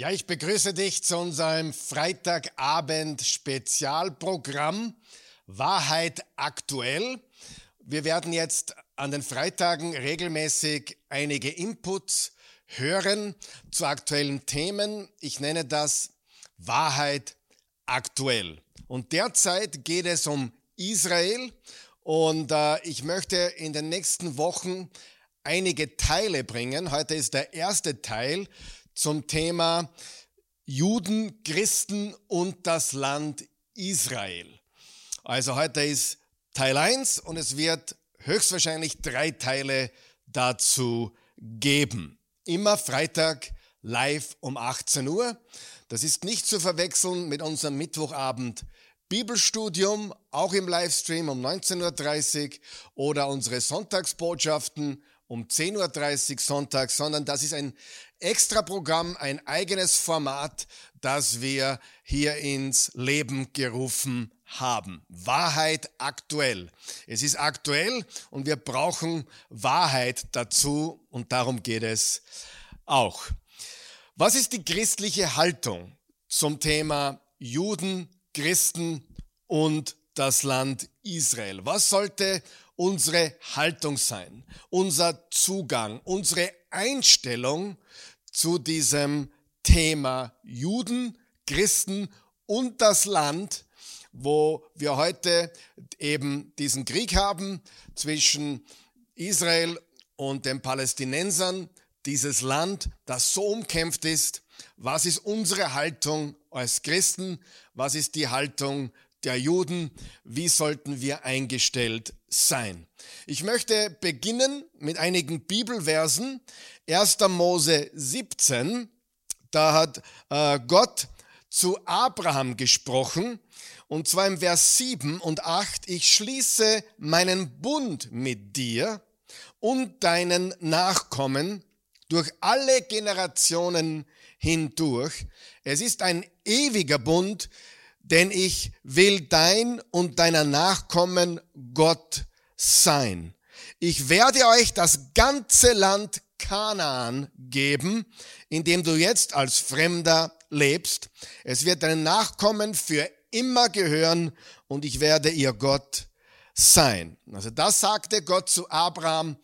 Ja, ich begrüße dich zu unserem Freitagabend Spezialprogramm Wahrheit aktuell. Wir werden jetzt an den Freitagen regelmäßig einige Inputs hören zu aktuellen Themen. Ich nenne das Wahrheit aktuell. Und derzeit geht es um Israel und äh, ich möchte in den nächsten Wochen einige Teile bringen. Heute ist der erste Teil zum Thema Juden, Christen und das Land Israel. Also heute ist Teil 1 und es wird höchstwahrscheinlich drei Teile dazu geben. Immer Freitag live um 18 Uhr. Das ist nicht zu verwechseln mit unserem Mittwochabend Bibelstudium, auch im Livestream um 19.30 Uhr oder unsere Sonntagsbotschaften um 10.30 Uhr Sonntag, sondern das ist ein Extraprogramm, ein eigenes Format, das wir hier ins Leben gerufen haben. Wahrheit aktuell. Es ist aktuell und wir brauchen Wahrheit dazu und darum geht es auch. Was ist die christliche Haltung zum Thema Juden, Christen und das Land Israel? Was sollte unsere Haltung sein, unser Zugang, unsere Einstellung zu diesem Thema Juden, Christen und das Land, wo wir heute eben diesen Krieg haben zwischen Israel und den Palästinensern, dieses Land, das so umkämpft ist. Was ist unsere Haltung als Christen? Was ist die Haltung der Juden, wie sollten wir eingestellt sein. Ich möchte beginnen mit einigen Bibelversen. 1. Mose 17, da hat äh, Gott zu Abraham gesprochen, und zwar im Vers 7 und 8, ich schließe meinen Bund mit dir und deinen Nachkommen durch alle Generationen hindurch. Es ist ein ewiger Bund, denn ich will dein und deiner Nachkommen Gott sein. Ich werde euch das ganze Land Kanaan geben, in dem du jetzt als Fremder lebst. Es wird deinen Nachkommen für immer gehören und ich werde ihr Gott sein. Also das sagte Gott zu Abraham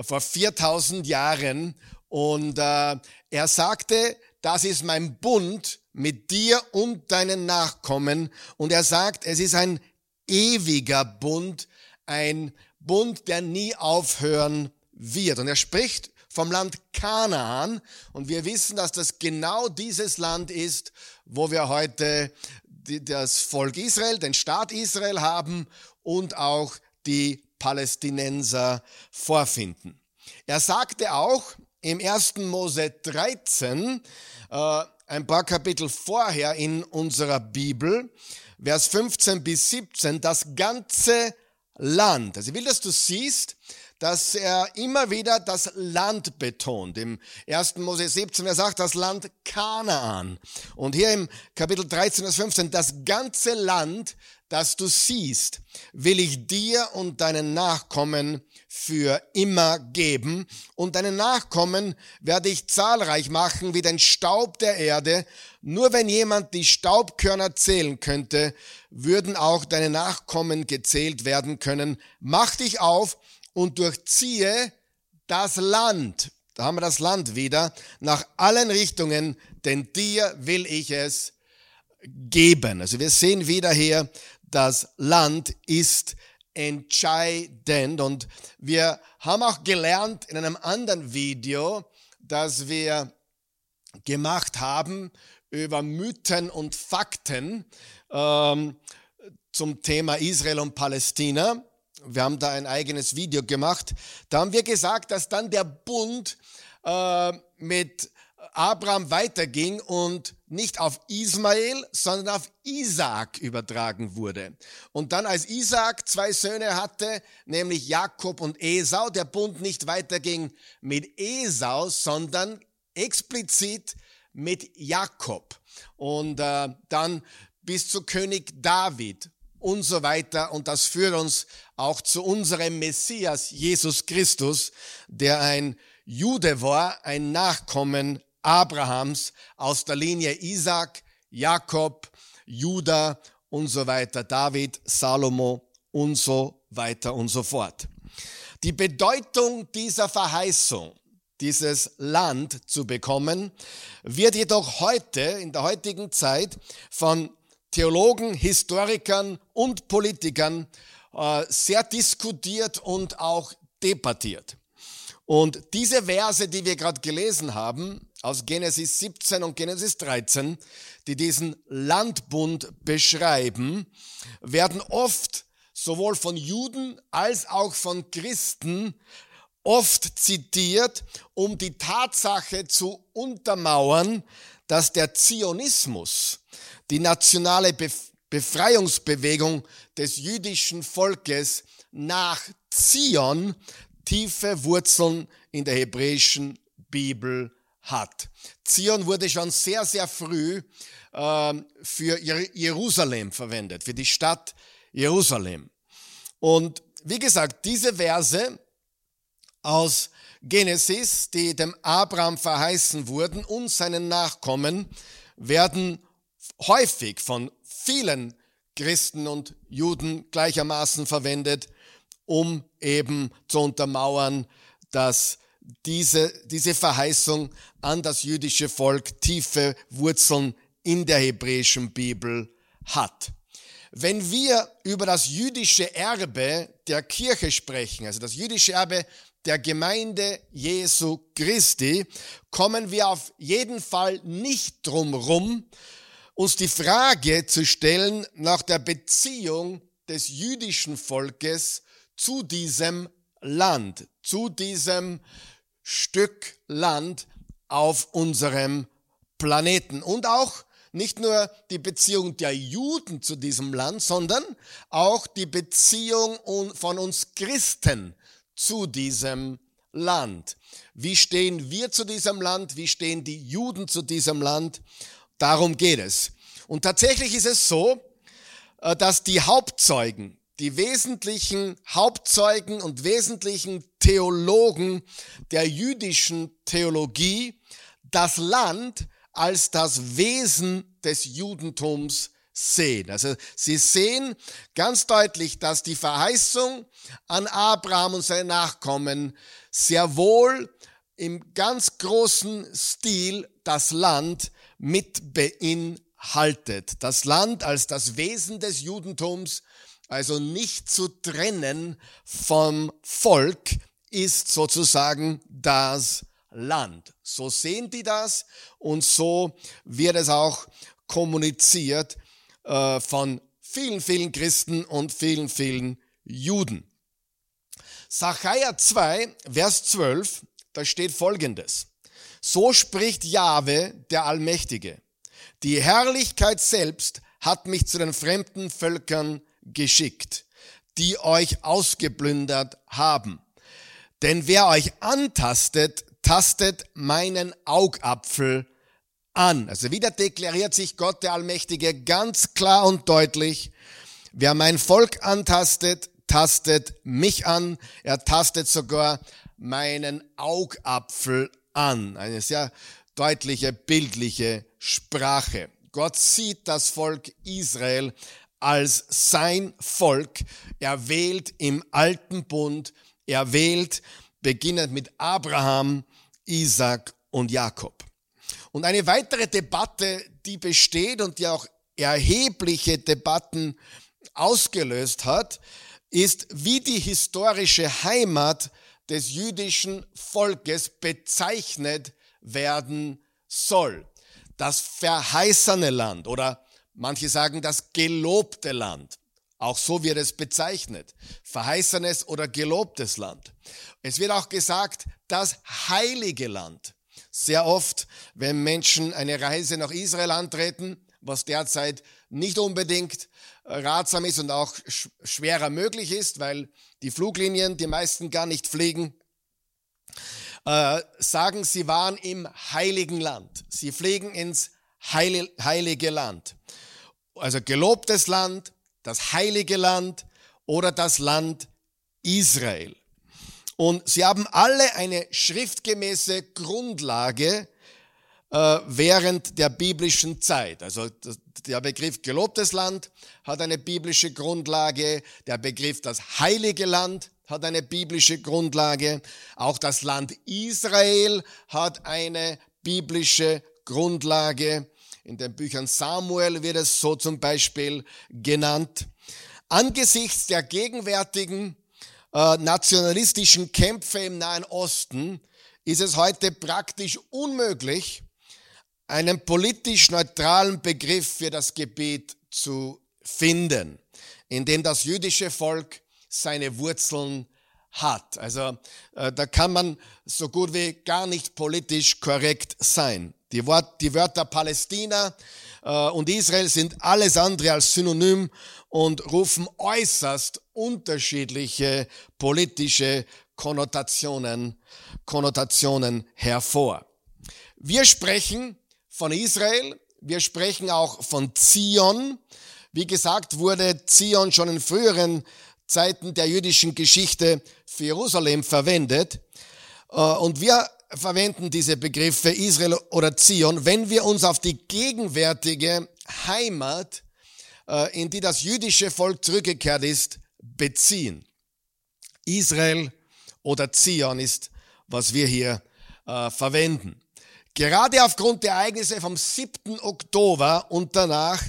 vor 4000 Jahren und äh, er sagte, das ist mein Bund mit dir und deinen Nachkommen. Und er sagt, es ist ein ewiger Bund, ein Bund, der nie aufhören wird. Und er spricht vom Land Kanaan. Und wir wissen, dass das genau dieses Land ist, wo wir heute das Volk Israel, den Staat Israel haben und auch die Palästinenser vorfinden. Er sagte auch im 1. Mose 13, äh, ein paar Kapitel vorher in unserer Bibel, Vers 15 bis 17, das ganze Land. Also ich will, dass du siehst, dass er immer wieder das Land betont. Im 1. Mose 17, er sagt das Land Kanaan. Und hier im Kapitel 13, Vers 15, das ganze Land, das du siehst, will ich dir und deinen Nachkommen für immer geben. Und deine Nachkommen werde ich zahlreich machen wie den Staub der Erde. Nur wenn jemand die Staubkörner zählen könnte, würden auch deine Nachkommen gezählt werden können. Mach dich auf und durchziehe das Land. Da haben wir das Land wieder. Nach allen Richtungen, denn dir will ich es geben. Also wir sehen wieder hier, das Land ist entscheidend. Und wir haben auch gelernt in einem anderen Video, das wir gemacht haben über Mythen und Fakten ähm, zum Thema Israel und Palästina. Wir haben da ein eigenes Video gemacht. Da haben wir gesagt, dass dann der Bund äh, mit Abraham weiterging und nicht auf Ismael, sondern auf Isaac übertragen wurde. Und dann, als Isaac zwei Söhne hatte, nämlich Jakob und Esau, der Bund nicht weiterging mit Esau, sondern explizit mit Jakob. Und äh, dann bis zu König David und so weiter. Und das führt uns auch zu unserem Messias, Jesus Christus, der ein Jude war, ein Nachkommen Abrahams aus der Linie Isaac, Jakob, Judah und so weiter, David, Salomo und so weiter und so fort. Die Bedeutung dieser Verheißung, dieses Land zu bekommen, wird jedoch heute, in der heutigen Zeit, von Theologen, Historikern und Politikern äh, sehr diskutiert und auch debattiert. Und diese Verse, die wir gerade gelesen haben, aus Genesis 17 und Genesis 13, die diesen Landbund beschreiben, werden oft sowohl von Juden als auch von Christen oft zitiert, um die Tatsache zu untermauern, dass der Zionismus, die nationale Befreiungsbewegung des jüdischen Volkes nach Zion tiefe Wurzeln in der hebräischen Bibel hat. Zion wurde schon sehr, sehr früh äh, für Jerusalem verwendet, für die Stadt Jerusalem. Und wie gesagt, diese Verse aus Genesis, die dem Abraham verheißen wurden und seinen Nachkommen, werden häufig von vielen Christen und Juden gleichermaßen verwendet, um eben zu untermauern, dass diese, diese Verheißung an das jüdische Volk tiefe Wurzeln in der hebräischen Bibel hat. Wenn wir über das jüdische Erbe der Kirche sprechen, also das jüdische Erbe der Gemeinde Jesu Christi, kommen wir auf jeden Fall nicht drum rum, uns die Frage zu stellen nach der Beziehung des jüdischen Volkes zu diesem Land, zu diesem Stück Land auf unserem Planeten und auch nicht nur die Beziehung der Juden zu diesem Land, sondern auch die Beziehung von uns Christen zu diesem Land. Wie stehen wir zu diesem Land? Wie stehen die Juden zu diesem Land? Darum geht es. Und tatsächlich ist es so, äh, dass die Hauptzeugen, die wesentlichen Hauptzeugen und wesentlichen Theologen der jüdischen Theologie das Land als das Wesen des Judentums sehen. Also sie sehen ganz deutlich, dass die Verheißung an Abraham und seine Nachkommen sehr wohl im ganz großen Stil das Land mit beinhaltet. Das Land als das Wesen des Judentums, also nicht zu trennen vom Volk, ist sozusagen das Land. So sehen die das und so wird es auch kommuniziert äh, von vielen, vielen Christen und vielen, vielen Juden. Sacharja 2, Vers 12, da steht folgendes. So spricht Jahwe, der Allmächtige. Die Herrlichkeit selbst hat mich zu den fremden Völkern geschickt, die euch ausgeplündert haben. Denn wer euch antastet, tastet meinen Augapfel an. Also wieder deklariert sich Gott der Allmächtige ganz klar und deutlich, wer mein Volk antastet, tastet mich an. Er tastet sogar meinen Augapfel an. Eine sehr deutliche, bildliche Sprache. Gott sieht das Volk Israel als sein Volk. Er wählt im alten Bund, er wählt beginnend mit Abraham, Isaac und Jakob. Und eine weitere Debatte, die besteht und die auch erhebliche Debatten ausgelöst hat, ist, wie die historische Heimat des jüdischen Volkes bezeichnet werden soll. Das verheißene Land oder manche sagen das gelobte Land. Auch so wird es bezeichnet. Verheißenes oder gelobtes Land. Es wird auch gesagt, das heilige Land. Sehr oft, wenn Menschen eine Reise nach Israel antreten, was derzeit nicht unbedingt äh, ratsam ist und auch schwerer möglich ist, weil die Fluglinien die meisten gar nicht fliegen, äh, sagen, sie waren im heiligen Land. Sie fliegen ins heilige Land. Also gelobtes Land, das heilige Land oder das Land Israel. Und sie haben alle eine schriftgemäße Grundlage, äh, während der biblischen Zeit. Also der Begriff gelobtes Land hat eine biblische Grundlage, der Begriff das heilige Land hat eine biblische Grundlage, auch das Land Israel hat eine biblische Grundlage. In den Büchern Samuel wird es so zum Beispiel genannt. Angesichts der gegenwärtigen äh, nationalistischen Kämpfe im Nahen Osten ist es heute praktisch unmöglich, einen politisch neutralen Begriff für das Gebet zu finden, in dem das jüdische Volk seine Wurzeln hat. Also äh, da kann man so gut wie gar nicht politisch korrekt sein. Die, Wort, die Wörter Palästina äh, und Israel sind alles andere als synonym und rufen äußerst unterschiedliche politische Konnotationen, Konnotationen hervor. Wir sprechen von Israel, wir sprechen auch von Zion. Wie gesagt, wurde Zion schon in früheren Zeiten der jüdischen Geschichte für Jerusalem verwendet. Äh, und wir verwenden diese Begriffe Israel oder Zion, wenn wir uns auf die gegenwärtige Heimat, äh, in die das jüdische Volk zurückgekehrt ist, beziehen. Israel oder Zion ist, was wir hier äh, verwenden. Gerade aufgrund der Ereignisse vom 7. Oktober und danach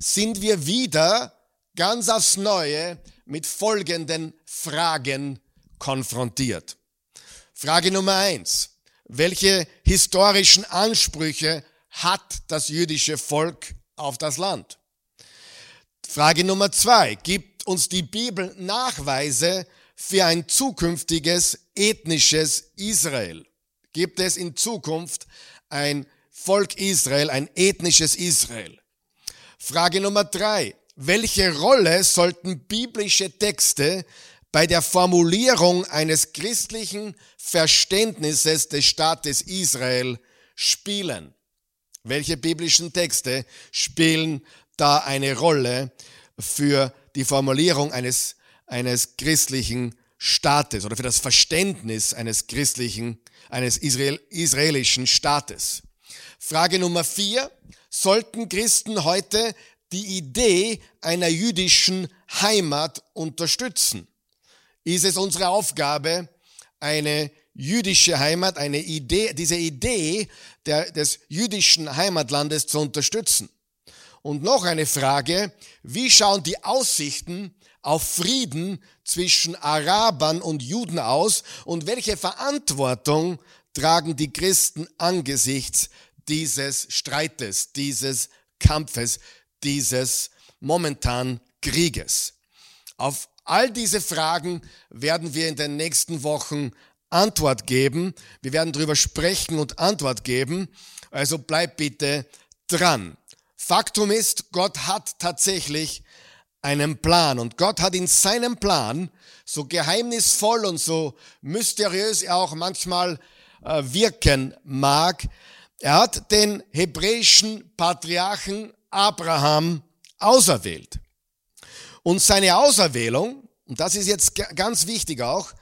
sind wir wieder ganz aufs Neue mit folgenden Fragen konfrontiert. Frage Nummer eins. Welche historischen Ansprüche hat das jüdische Volk auf das Land? Frage Nummer zwei. Gibt uns die Bibel Nachweise für ein zukünftiges ethnisches Israel? Gibt es in Zukunft ein Volk Israel, ein ethnisches Israel? Frage Nummer drei. Welche Rolle sollten biblische Texte bei der Formulierung eines christlichen Verständnisses des Staates Israel spielen? Welche biblischen Texte spielen da eine Rolle für die Formulierung eines, eines christlichen Staates oder für das Verständnis eines christlichen, eines Israel, israelischen Staates? Frage Nummer vier. Sollten Christen heute die Idee einer jüdischen Heimat unterstützen. Ist es unsere Aufgabe, eine jüdische Heimat, eine Idee, diese Idee der, des jüdischen Heimatlandes zu unterstützen? Und noch eine Frage, wie schauen die Aussichten auf Frieden zwischen Arabern und Juden aus und welche Verantwortung tragen die Christen angesichts dieses Streites, dieses Kampfes, dieses momentan Krieges. Auf all diese Fragen werden wir in den nächsten Wochen Antwort geben. Wir werden darüber sprechen und Antwort geben. Also bleib bitte dran. Faktum ist, Gott hat tatsächlich einen Plan und Gott hat in seinem Plan, so geheimnisvoll und so mysteriös er auch manchmal äh, wirken mag, er hat den hebräischen Patriarchen Abraham auserwählt. Und seine Auserwählung, und das ist jetzt ganz wichtig auch,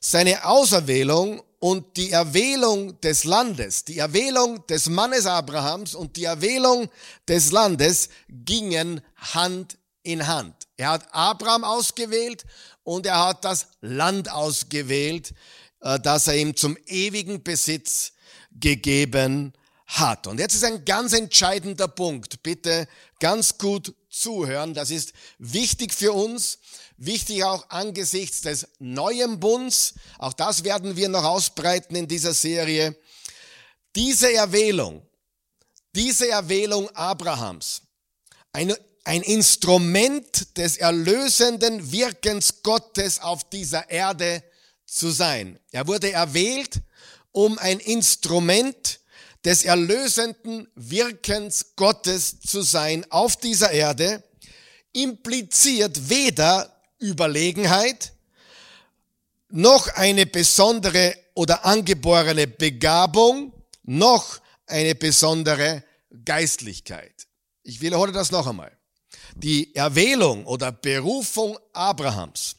seine Auserwählung und die Erwählung des Landes, die Erwählung des Mannes Abrahams und die Erwählung des Landes gingen Hand in Hand. Er hat Abraham ausgewählt und er hat das Land ausgewählt, äh, das er ihm zum ewigen Besitz gegeben hat. Und jetzt ist ein ganz entscheidender Punkt. Bitte ganz gut zuhören. Das ist wichtig für uns, wichtig auch angesichts des neuen Bunds. Auch das werden wir noch ausbreiten in dieser Serie. Diese Erwählung, diese Erwählung Abrahams, ein, ein Instrument des erlösenden Wirkens Gottes auf dieser Erde zu sein. Er wurde erwählt, um ein Instrument des erlösenden Wirkens Gottes zu sein auf dieser Erde, impliziert weder Überlegenheit noch eine besondere oder angeborene Begabung noch eine besondere Geistlichkeit. Ich wiederhole das noch einmal. Die Erwählung oder Berufung Abrahams,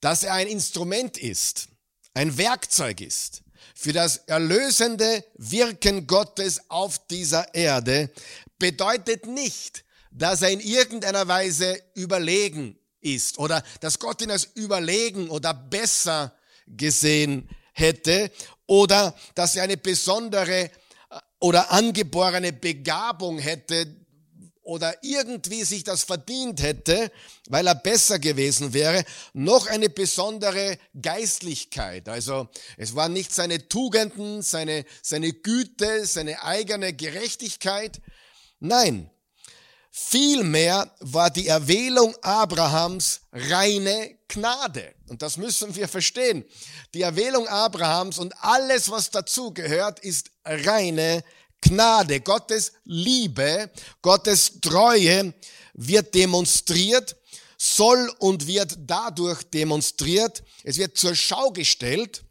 dass er ein Instrument ist, ein Werkzeug ist, für das erlösende Wirken Gottes auf dieser Erde bedeutet nicht, dass er in irgendeiner Weise überlegen ist oder dass Gott ihn als überlegen oder besser gesehen hätte oder dass er eine besondere äh, oder angeborene Begabung hätte oder irgendwie sich das verdient hätte, weil er besser gewesen wäre, noch eine besondere Geistlichkeit. Also es waren nicht seine Tugenden, seine, seine Güte, seine eigene Gerechtigkeit. Nein, Vielmehr war die Erwählung Abrahams reine Gnade. Und das müssen wir verstehen. Die Erwählung Abrahams und alles, was dazu gehört, ist reine Gnade. Gottes Liebe, Gottes Treue wird demonstriert, soll und wird dadurch demonstriert. Es wird zur Schau gestellt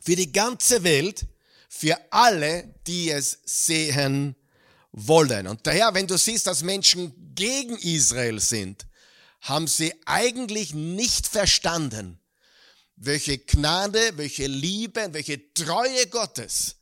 für die ganze Welt, für alle, die es sehen wollen. Und daher, wenn du siehst, dass Menschen gegen Israel sind, haben sie eigentlich nicht verstanden, welche Gnade, welche Liebe, welche Treue Gottes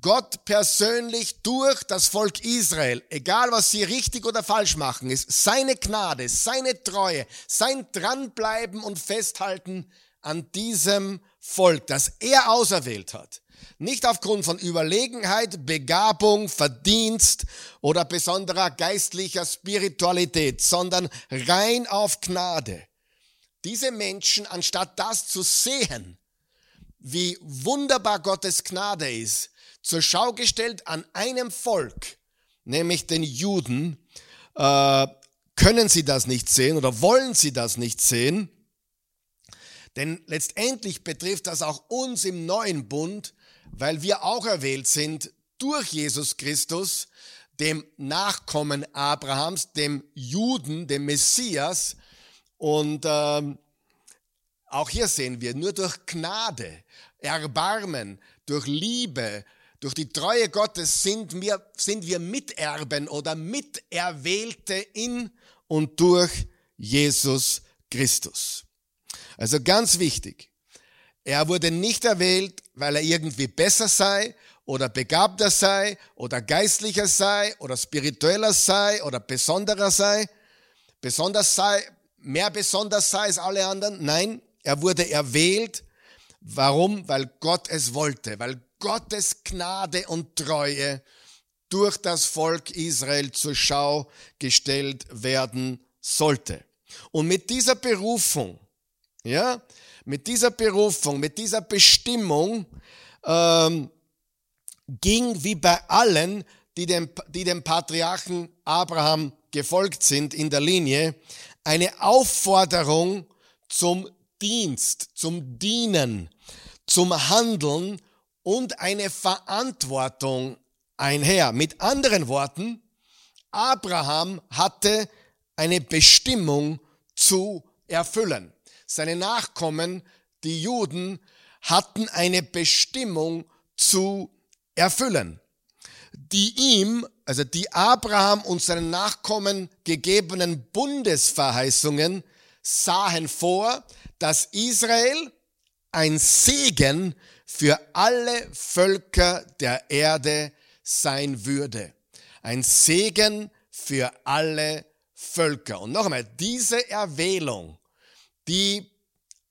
Gott persönlich durch das Volk Israel, egal was sie richtig oder falsch machen, ist seine Gnade, seine Treue, sein Dranbleiben und Festhalten an diesem Volk, das er auserwählt hat. Nicht aufgrund von Überlegenheit, Begabung, Verdienst oder besonderer geistlicher Spiritualität, sondern rein auf Gnade. Diese Menschen, anstatt das zu sehen, wie wunderbar Gottes Gnade ist, zur Schau gestellt an einem Volk, nämlich den Juden, äh, können sie das nicht sehen oder wollen sie das nicht sehen. Denn letztendlich betrifft das auch uns im neuen Bund, weil wir auch erwählt sind durch Jesus Christus, dem Nachkommen Abrahams, dem Juden, dem Messias. Und ähm, auch hier sehen wir, nur durch Gnade, Erbarmen, durch Liebe, durch die Treue Gottes sind wir, sind wir Miterben oder Miterwählte in und durch Jesus Christus. Also ganz wichtig. Er wurde nicht erwählt, weil er irgendwie besser sei oder begabter sei oder geistlicher sei oder spiritueller sei oder besonderer sei. Besonders sei, mehr besonders sei als alle anderen. Nein, er wurde erwählt. Warum? Weil Gott es wollte, weil Gottes Gnade und Treue durch das Volk Israel zur Schau gestellt werden sollte. Und mit dieser Berufung, ja, mit dieser Berufung, mit dieser Bestimmung ähm, ging wie bei allen, die dem, die dem Patriarchen Abraham gefolgt sind in der Linie, eine Aufforderung zum Dienst, zum Dienen, zum Handeln und eine Verantwortung einher. Mit anderen Worten, Abraham hatte eine Bestimmung zu erfüllen. Seine Nachkommen, die Juden, hatten eine Bestimmung zu erfüllen, die ihm, also die Abraham und seinen Nachkommen gegebenen Bundesverheißungen sahen vor, dass Israel ein Segen für alle Völker der Erde sein würde. Ein Segen für alle Völker. Und noch einmal, diese Erwählung die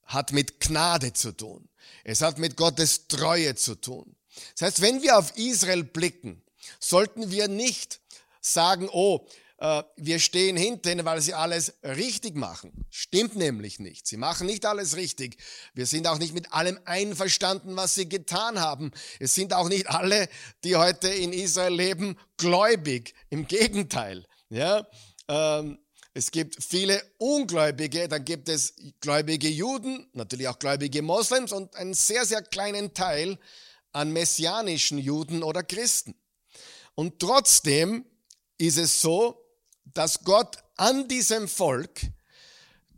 hat mit Gnade zu tun. Es hat mit Gottes Treue zu tun. Das heißt, wenn wir auf Israel blicken, sollten wir nicht sagen, oh, äh, wir stehen hinter ihnen, weil sie alles richtig machen. Stimmt nämlich nicht. Sie machen nicht alles richtig. Wir sind auch nicht mit allem einverstanden, was sie getan haben. Es sind auch nicht alle, die heute in Israel leben, gläubig. Im Gegenteil. Ja, ähm, es gibt viele Ungläubige, dann gibt es gläubige Juden, natürlich auch gläubige Moslems und einen sehr, sehr kleinen Teil an messianischen Juden oder Christen. Und trotzdem ist es so, dass Gott an diesem Volk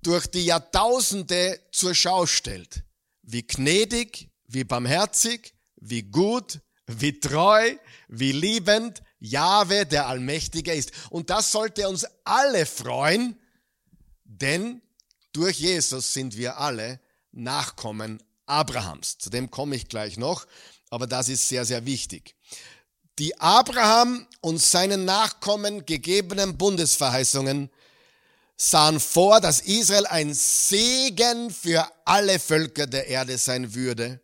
durch die Jahrtausende zur Schau stellt, wie gnädig, wie barmherzig, wie gut, wie treu, wie liebend, Jahwe, der Allmächtige ist. Und das sollte uns alle freuen, denn durch Jesus sind wir alle Nachkommen Abrahams. Zu dem komme ich gleich noch, aber das ist sehr, sehr wichtig. Die Abraham und seinen Nachkommen gegebenen Bundesverheißungen sahen vor, dass Israel ein Segen für alle Völker der Erde sein würde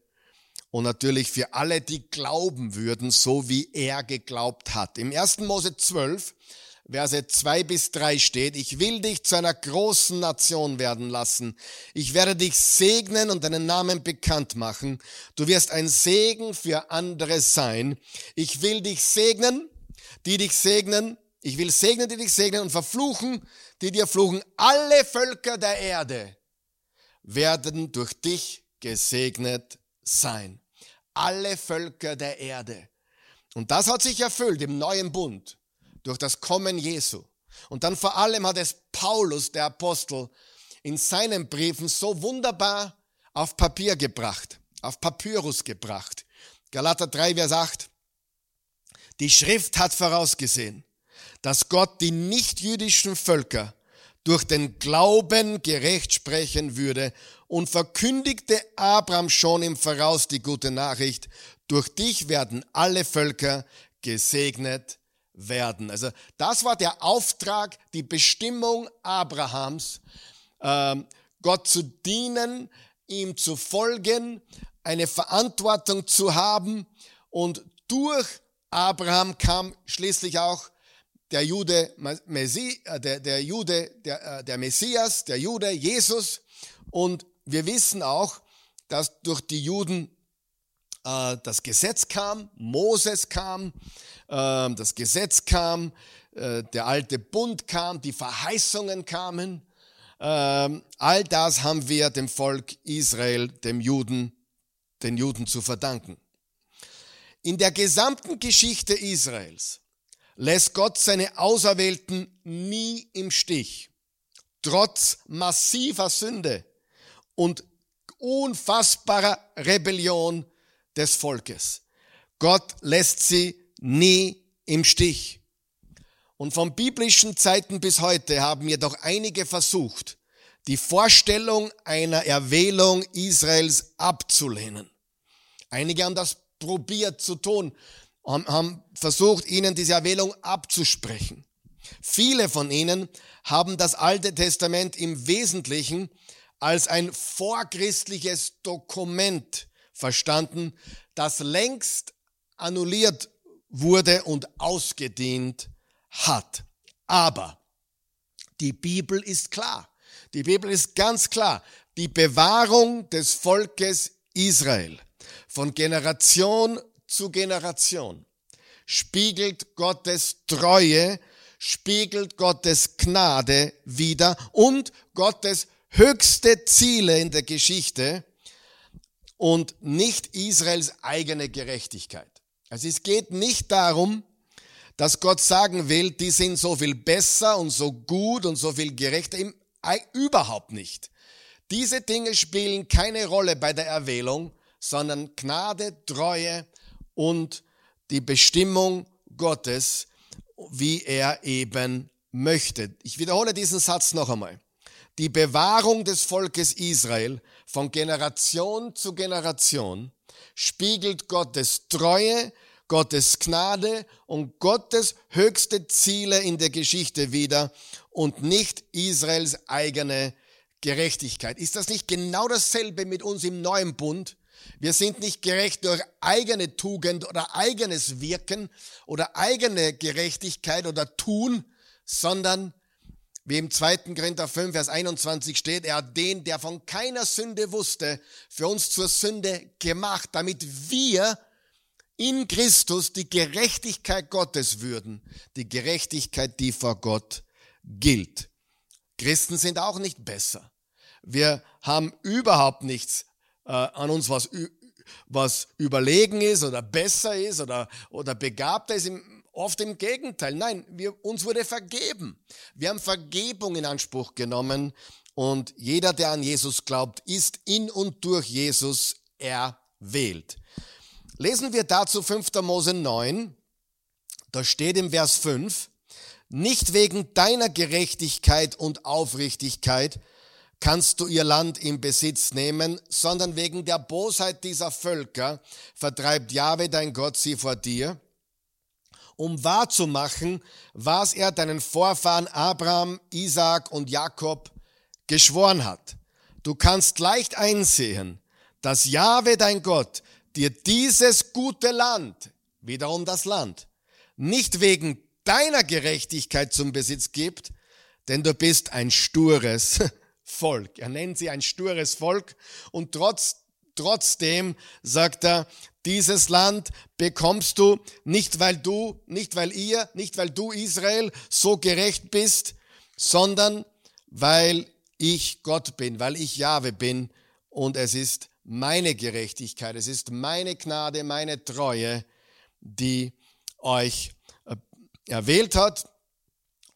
und natürlich für alle, die glauben würden, so wie er geglaubt hat. Im 1. Mose 12, Verse 2 bis 3 steht, ich will dich zu einer großen Nation werden lassen. Ich werde dich segnen und deinen Namen bekannt machen. Du wirst ein Segen für andere sein. Ich will dich segnen, die dich segnen. Ich will segnen, die dich segnen und verfluchen, die dir fluchen. Alle Völker der Erde werden durch dich gesegnet sein alle Völker der Erde. Und das hat sich erfüllt im neuen Bund durch das Kommen Jesu. Und dann vor allem hat es Paulus, der Apostel, in seinen Briefen so wunderbar auf Papier gebracht, auf Papyrus gebracht. Galater 3, Vers 8. Die Schrift hat vorausgesehen, dass Gott die nichtjüdischen Völker durch den Glauben gerecht sprechen würde und verkündigte Abraham schon im Voraus die gute Nachricht, durch dich werden alle Völker gesegnet werden. Also das war der Auftrag, die Bestimmung Abrahams, ähm, Gott zu dienen, ihm zu folgen, eine Verantwortung zu haben und durch Abraham kam schließlich auch der Jude, äh, der, der Jude, der, äh, der Messias, der Jude, Jesus und wir wissen auch, dass durch die Juden das Gesetz kam, Moses kam, äh, das Gesetz kam, äh, der alte Bund kam, die Verheißungen kamen. Ähm, all das haben wir dem Volk Israel, dem Juden, den Juden zu verdanken. In der gesamten Geschichte Israels lässt Gott seine Auserwählten nie im Stich. Trotz massiver Sünde und unfassbarer Rebellion des Volkes. Gott lässt sie nie im Stich. Und von biblischen Zeiten bis heute haben jedoch einige versucht, die Vorstellung einer Erwählung Israels abzulehnen. Einige haben das probiert zu tun, haben versucht, ihnen diese Erwählung abzusprechen. Viele von ihnen haben das Alte Testament im Wesentlichen als ein vorchristliches Dokument verstanden, das längst annulliert wurde und ausgedehnt hat. Aber die Bibel ist klar. Die Bibel ist ganz klar. Die Bewahrung des Volkes Israel von Generation zu Generation spiegelt Gottes Treue, spiegelt Gottes Gnade wider und Gottes höchste Ziele in der Geschichte und nicht Israels eigene Gerechtigkeit. Also es geht nicht darum, dass Gott sagen will, die sind so viel besser und so gut und so viel gerechter. Überhaupt nicht. Diese Dinge spielen keine Rolle bei der Erwählung, sondern Gnade, Treue und die Bestimmung Gottes, wie er eben möchte. Ich wiederhole diesen Satz noch einmal die Bewahrung des Volkes Israel von Generation zu Generation spiegelt Gottes Treue, Gottes Gnade und Gottes höchste Ziele in der Geschichte wider und nicht Israels eigene Gerechtigkeit. Ist das nicht genau dasselbe mit uns im neuen Bund? Wir sind nicht gerecht durch eigene Tugend oder eigenes Wirken oder eigene Gerechtigkeit oder Tun, sondern wie im 2. Korinther 5, Vers 21 steht, er hat den, der von keiner Sünde wusste, für uns zur Sünde gemacht, damit wir in Christus die Gerechtigkeit Gottes würden, die Gerechtigkeit, die vor Gott gilt. Christen sind auch nicht besser. Wir haben überhaupt nichts äh, an uns, was, was überlegen ist oder besser ist oder, oder begabter ist. Oft im Gegenteil. Nein, wir, uns wurde vergeben. Wir haben Vergebung in Anspruch genommen und jeder, der an Jesus glaubt, ist in und durch Jesus erwählt. Lesen wir dazu 5. Mose 9. Da steht im Vers 5, nicht wegen deiner Gerechtigkeit und Aufrichtigkeit kannst du ihr Land in Besitz nehmen, sondern wegen der Bosheit dieser Völker vertreibt Jahwe dein Gott sie vor dir, um wahrzumachen, was er deinen Vorfahren Abraham, Isaak und Jakob geschworen hat. Du kannst leicht einsehen, dass Jahwe dein Gott dir dieses gute Land, wiederum das Land, nicht wegen deiner Gerechtigkeit zum Besitz gibt, denn du bist ein stures Volk. Er nennt sie ein stures Volk und trotz, trotzdem sagt er, dieses Land bekommst du nicht, weil du, nicht weil ihr, nicht weil du Israel so gerecht bist, sondern weil ich Gott bin, weil ich Jahwe bin und es ist meine Gerechtigkeit, es ist meine Gnade, meine Treue, die euch äh, erwählt hat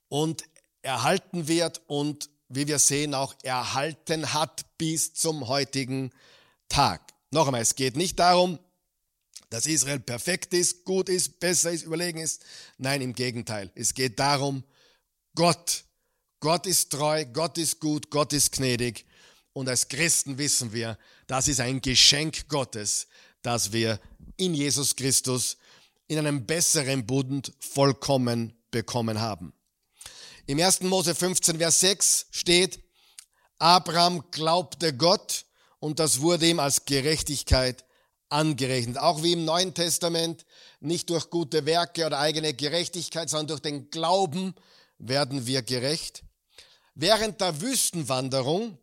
und erhalten wird und wie wir sehen auch erhalten hat bis zum heutigen Tag. Noch einmal, es geht nicht darum, dass Israel perfekt ist, gut ist, besser ist, überlegen ist. Nein, im Gegenteil. Es geht darum, Gott, Gott ist treu, Gott ist gut, Gott ist gnädig. Und als Christen wissen wir, das ist ein Geschenk Gottes, dass wir in Jesus Christus in einem besseren Bund vollkommen bekommen haben. Im 1. Mose 15, Vers 6 steht, Abraham glaubte Gott und das wurde ihm als Gerechtigkeit angerechnet. Auch wie im Neuen Testament, nicht durch gute Werke oder eigene Gerechtigkeit, sondern durch den Glauben werden wir gerecht. Während der Wüstenwanderung,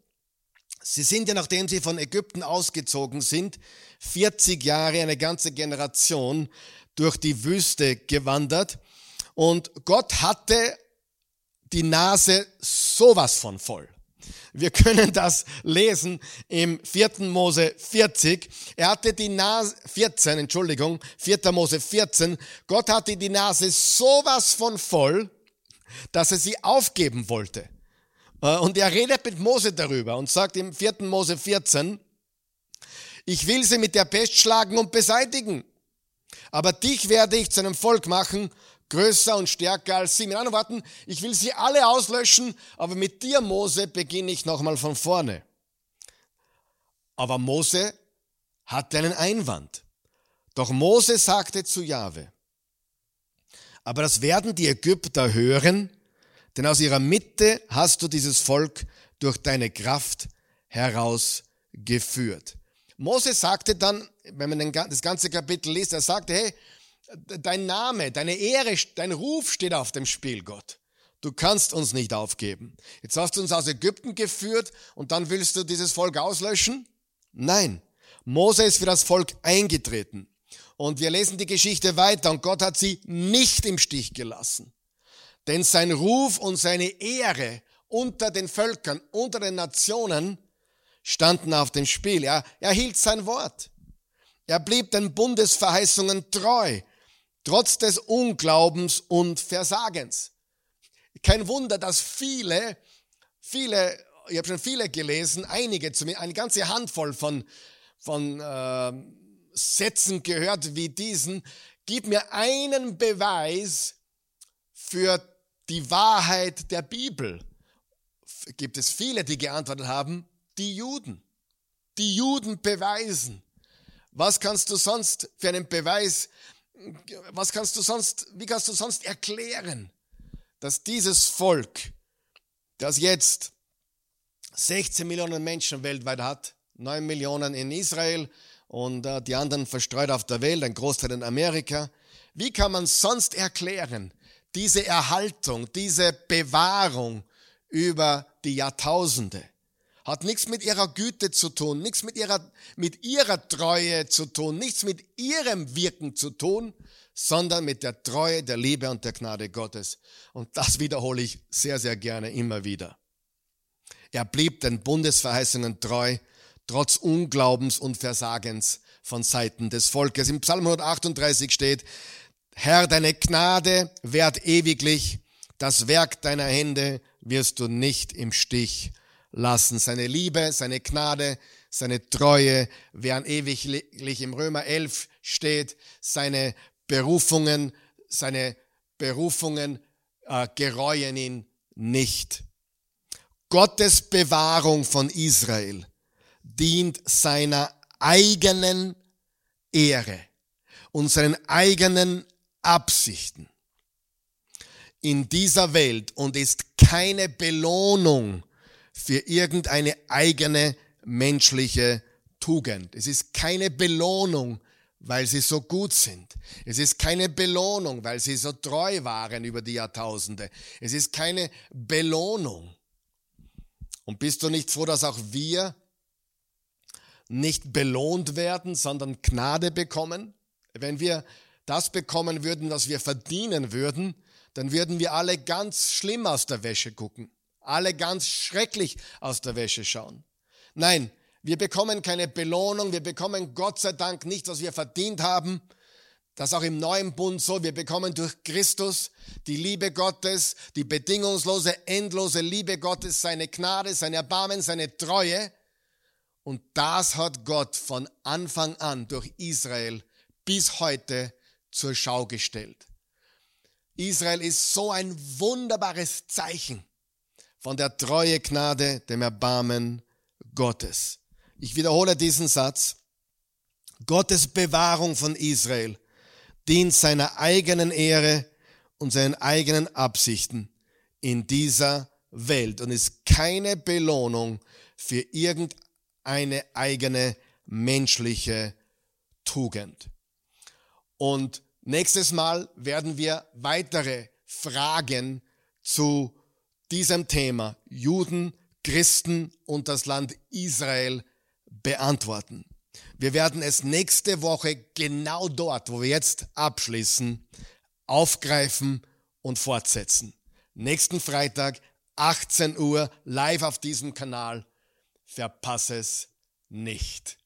sie sind ja nachdem sie von Ägypten ausgezogen sind, 40 Jahre, eine ganze Generation durch die Wüste gewandert und Gott hatte die Nase sowas von voll. Wir können das lesen im 4. Mose 40. Er hatte die Nase, 14, Entschuldigung, 4. Mose 14. Gott hatte die Nase sowas von voll, dass er sie aufgeben wollte. Äh, und er redet mit Mose darüber und sagt im 4. Mose 14, ich will sie mit der Pest schlagen und beseitigen. Aber dich werde ich zu einem Volk machen, größer und stärker als sie. Mit anderen Worten, ich will sie alle auslöschen, aber mit dir, Mose, beginne ich nochmal von vorne. Aber Mose hatte einen Einwand. Doch Mose sagte zu Jahwe, aber das werden die Ägypter hören, denn aus ihrer Mitte hast du dieses Volk durch deine Kraft herausgeführt. Mose sagte dann, wenn man das ganze Kapitel liest, er sagte, hey, dein Name, deine Ehre, dein Ruf steht auf dem Spiel, Gott. Du kannst uns nicht aufgeben. Jetzt hast du uns aus Ägypten geführt und dann willst du dieses Volk auslöschen? Nein. Mose ist für das Volk eingetreten. Und wir lesen die Geschichte weiter und Gott hat sie nicht im Stich gelassen. Denn sein Ruf und seine Ehre unter den Völkern, unter den Nationen standen auf dem Spiel. Er, er hielt sein Wort. Er blieb den Bundesverheißungen treu trotz des Unglaubens und Versagens. Kein Wunder, dass viele, viele, ich habe schon viele gelesen, einige, eine ganze Handvoll von, von äh, Sätzen gehört wie diesen, gib mir einen Beweis für die Wahrheit der Bibel. Gibt es viele, die geantwortet haben, die Juden. Die Juden beweisen. Was kannst du sonst für einen Beweis was kannst du sonst, wie kannst du sonst erklären, dass dieses Volk, das jetzt 16 Millionen Menschen weltweit hat, 9 Millionen in Israel und äh, die anderen verstreut auf der Welt, ein Großteil in Amerika, wie kann man sonst erklären, diese Erhaltung, diese Bewahrung über die Jahrtausende? Hat nichts mit ihrer Güte zu tun, nichts mit ihrer, mit ihrer Treue zu tun, nichts mit ihrem Wirken zu tun, sondern mit der Treue, der Liebe und der Gnade Gottes. Und das wiederhole ich sehr, sehr gerne immer wieder. Er blieb den Bundesverheißungen treu, trotz Unglaubens und Versagens von Seiten des Volkes. Im Psalm 138 steht, Herr, deine Gnade währt ewiglich, das Werk deiner Hände wirst du nicht im Stich lassen. Seine Liebe, seine Gnade, seine Treue wären ewiglich. Im Römer 11 steht, seine Berufungen, seine Berufungen äh, gereuen ihn nicht. Gottes Bewahrung von Israel dient seiner eigenen Ehre und seinen eigenen Absichten in dieser Welt und ist keine Belohnung für irgendeine eigene menschliche Tugend. Es ist keine Belohnung, weil sie so gut sind. Es ist keine Belohnung, weil sie so treu waren über die Jahrtausende. Es ist keine Belohnung. Und bist du nicht froh, dass auch wir nicht belohnt werden, sondern Gnade bekommen? Wenn wir das bekommen würden, was wir verdienen würden, dann würden wir alle ganz schlimm aus der Wäsche gucken, alle ganz schrecklich aus der Wäsche schauen. Nein, wir bekommen keine Belohnung, wir bekommen Gott sei Dank nicht, was wir verdient haben. Das ist auch im neuen Bund so. Wir bekommen durch Christus die Liebe Gottes, die bedingungslose, endlose Liebe Gottes, seine Gnade, sein Erbarmen, seine Treue. Und das hat Gott von Anfang an durch Israel bis heute zur Schau gestellt. Israel ist so ein wunderbares Zeichen von der Treue Gnade, dem Erbarmen Gottes. Ich wiederhole diesen Satz. Gottes Bewahrung von Israel dient seiner eigenen Ehre und seinen eigenen Absichten in dieser Welt und ist keine Belohnung für irgendeine eigene menschliche Tugend. Und nächstes Mal werden wir weitere Fragen zu diesem Thema Juden, Christen und das Land Israel beantworten. Wir werden es nächste Woche genau dort, wo wir jetzt abschließen, aufgreifen und fortsetzen. Nächsten Freitag, 18 Uhr, live auf diesem Kanal. Verpasse es nicht.